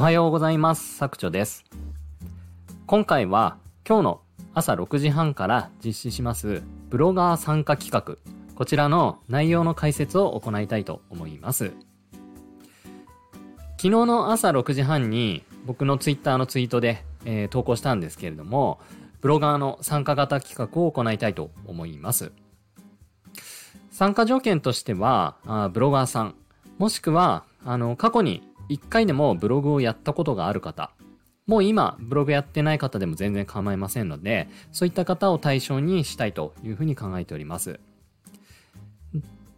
おはようございます。作長です。今回は今日の朝6時半から実施しますブロガー参加企画、こちらの内容の解説を行いたいと思います。昨日の朝6時半に僕のツイッターのツイートで、えー、投稿したんですけれども、ブロガーの参加型企画を行いたいと思います。参加条件としては、あブロガーさん、もしくは、あの、過去に1回でもブログをやったことがある方、もう今、ブログやってない方でも全然構いませんので、そういった方を対象にしたいというふうに考えております。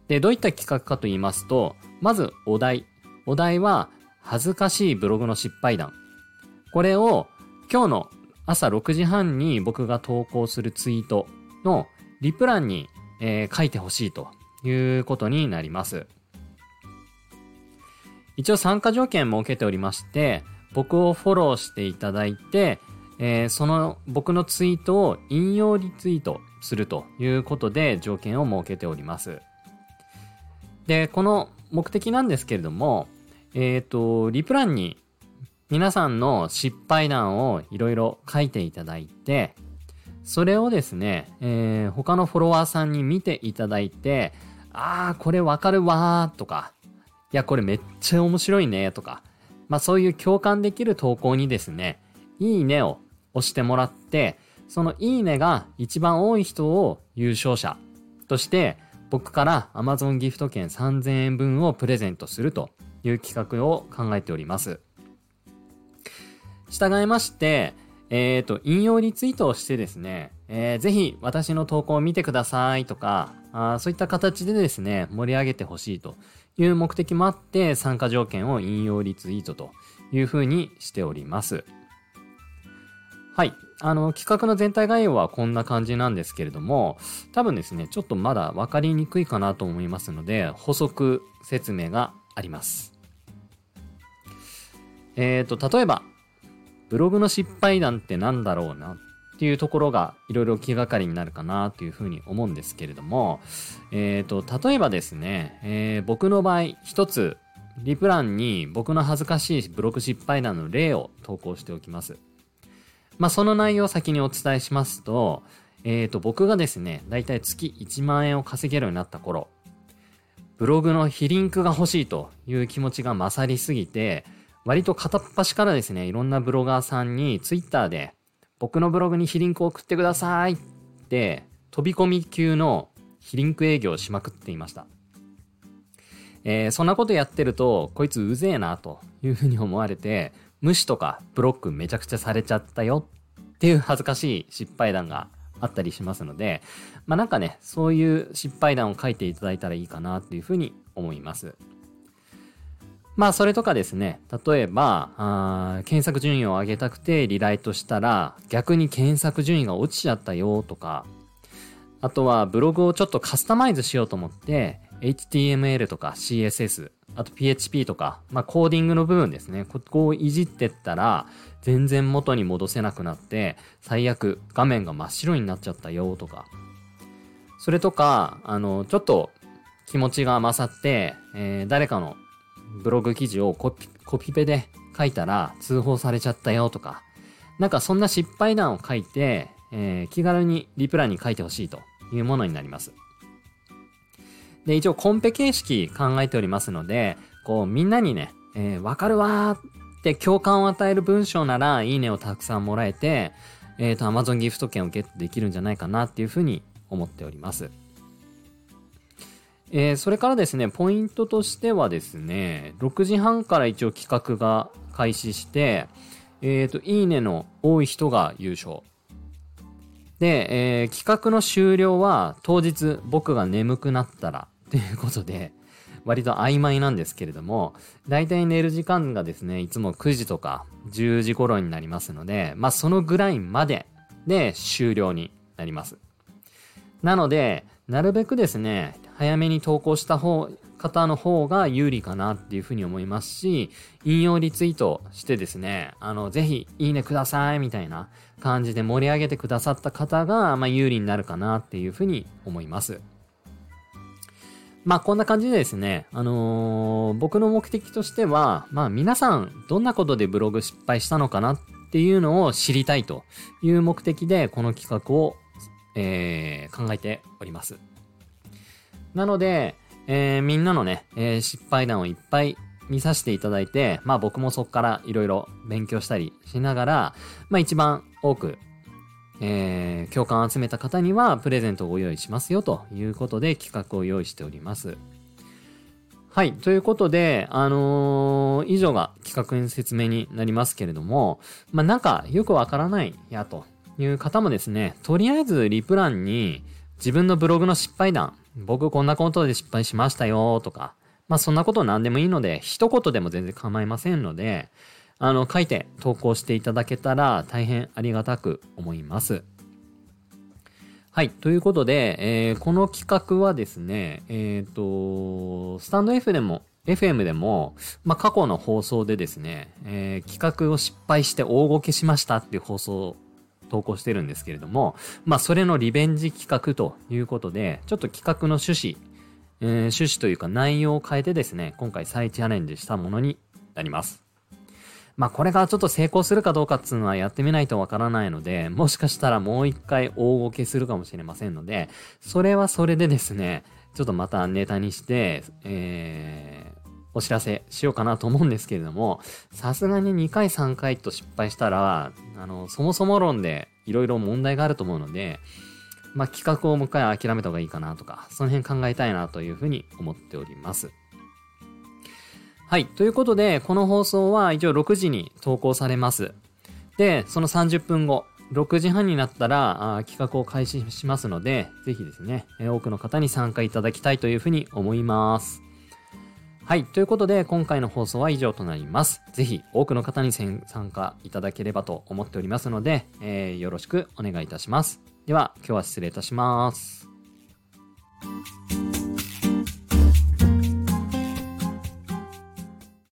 で、どういった企画かと言いますと、まずお題。お題は、恥ずかしいブログの失敗談。これを今日の朝6時半に僕が投稿するツイートのリプランに、えー、書いてほしいということになります。一応参加条件設けておりまして、僕をフォローしていただいて、えー、その僕のツイートを引用リツイートするということで条件を設けております。で、この目的なんですけれども、えっ、ー、と、リプランに皆さんの失敗談をいろいろ書いていただいて、それをですね、えー、他のフォロワーさんに見ていただいて、ああ、これわかるわーとか、いや、これめっちゃ面白いねとか、まあそういう共感できる投稿にですね、いいねを押してもらって、そのいいねが一番多い人を優勝者として僕から Amazon ギフト券3000円分をプレゼントするという企画を考えております。従いまして、えっ、ー、と、引用リツイートをしてですね、えー、ぜひ私の投稿を見てくださいとか、あそういった形でですね、盛り上げてほしいという目的もあって参加条件を引用リツイートというふうにしております。はい。あの、企画の全体概要はこんな感じなんですけれども、多分ですね、ちょっとまだわかりにくいかなと思いますので、補足説明があります。えっ、ー、と、例えば、ブログの失敗談って何だろうなっていうところがいろいろ気がかりになるかなというふうに思うんですけれども、えっ、ー、と、例えばですね、えー、僕の場合、一つ、リプランに僕の恥ずかしいブログ失敗談の例を投稿しておきます。まあ、その内容を先にお伝えしますと、えっ、ー、と、僕がですね、だいたい月1万円を稼げるようになった頃、ブログの非リンクが欲しいという気持ちが勝りすぎて、割と片っ端からですね、いろんなブロガーさんにツイッターで僕のブログに非リンクを送ってくださいって飛び込み級の非リンク営業をしまくっていました。えー、そんなことやってると、こいつうぜえなというふうに思われて、無視とかブロックめちゃくちゃされちゃったよっていう恥ずかしい失敗談があったりしますので、まあなんかね、そういう失敗談を書いていただいたらいいかなっていうふうに思います。まあそれとかですね、例えば、あ検索順位を上げたくてリライトしたら逆に検索順位が落ちちゃったよとか、あとはブログをちょっとカスタマイズしようと思って HTML とか CSS、あと PHP とか、まあコーディングの部分ですね。ここをいじってったら全然元に戻せなくなって最悪画面が真っ白になっちゃったよとか。それとか、あの、ちょっと気持ちが勝って、えー、誰かのブログ記事をコピコピペで書いたら通報されちゃったよとか、なんかそんな失敗談を書いて、えー、気軽にリプラに書いてほしいというものになります。で、一応コンペ形式考えておりますので、こうみんなにね、えー、わかるわーって共感を与える文章なら、いいねをたくさんもらえて、えっ、ー、と、Amazon ギフト券をゲットできるんじゃないかなっていうふうに思っております。えー、それからですね、ポイントとしてはですね、6時半から一応企画が開始して、えっ、ー、と、いいねの多い人が優勝。で、えー、企画の終了は当日僕が眠くなったらということで、割と曖昧なんですけれども、だいたい寝る時間がですね、いつも9時とか10時頃になりますので、まあそのぐらいまでで終了になります。なので、なるべくですね、早めに投稿した方、方の方が有利かなっていうふうに思いますし、引用リツイートしてですね、あの、ぜひ、いいねください、みたいな感じで盛り上げてくださった方が、まあ、有利になるかなっていうふうに思います。まあこんな感じでですね、あのー、僕の目的としては、まあ皆さんどんなことでブログ失敗したのかなっていうのを知りたいという目的でこの企画を、えー、考えております。なので、えー、みんなのね、えー、失敗談をいっぱい見させていただいて、まあ僕もそこからいろいろ勉強したりしながら、まあ一番多くえー、共感を集めた方にはプレゼントをご用意しますよということで企画を用意しております。はい。ということで、あのー、以上が企画説明になりますけれども、まあ、なんかよくわからないやという方もですね、とりあえずリプランに自分のブログの失敗談、僕こんなことで失敗しましたよとか、まあそんなこと何でもいいので、一言でも全然構いませんので、あの、書いて投稿していただけたら大変ありがたく思います。はい。ということで、えー、この企画はですね、えっ、ー、と、スタンド F でも、FM でも、まあ、過去の放送でですね、えー、企画を失敗して大ごけしましたっていう放送投稿してるんですけれども、まあ、それのリベンジ企画ということで、ちょっと企画の趣旨、えー、趣旨というか内容を変えてですね、今回再チャレンジしたものになります。まあこれがちょっと成功するかどうかっていうのはやってみないとわからないので、もしかしたらもう一回大ごけするかもしれませんので、それはそれでですね、ちょっとまたネタにして、えー、お知らせしようかなと思うんですけれども、さすがに2回3回と失敗したら、あの、そもそも論でいろいろ問題があると思うので、まあ企画をもう一回諦めた方がいいかなとか、その辺考えたいなというふうに思っております。はい。ということで、この放送は一応6時に投稿されます。で、その30分後、6時半になったらあ企画を開始しますので、ぜひですね、多くの方に参加いただきたいというふうに思います。はい。ということで、今回の放送は以上となります。ぜひ、多くの方に参加いただければと思っておりますので、えー、よろしくお願いいたします。では、今日は失礼いたします。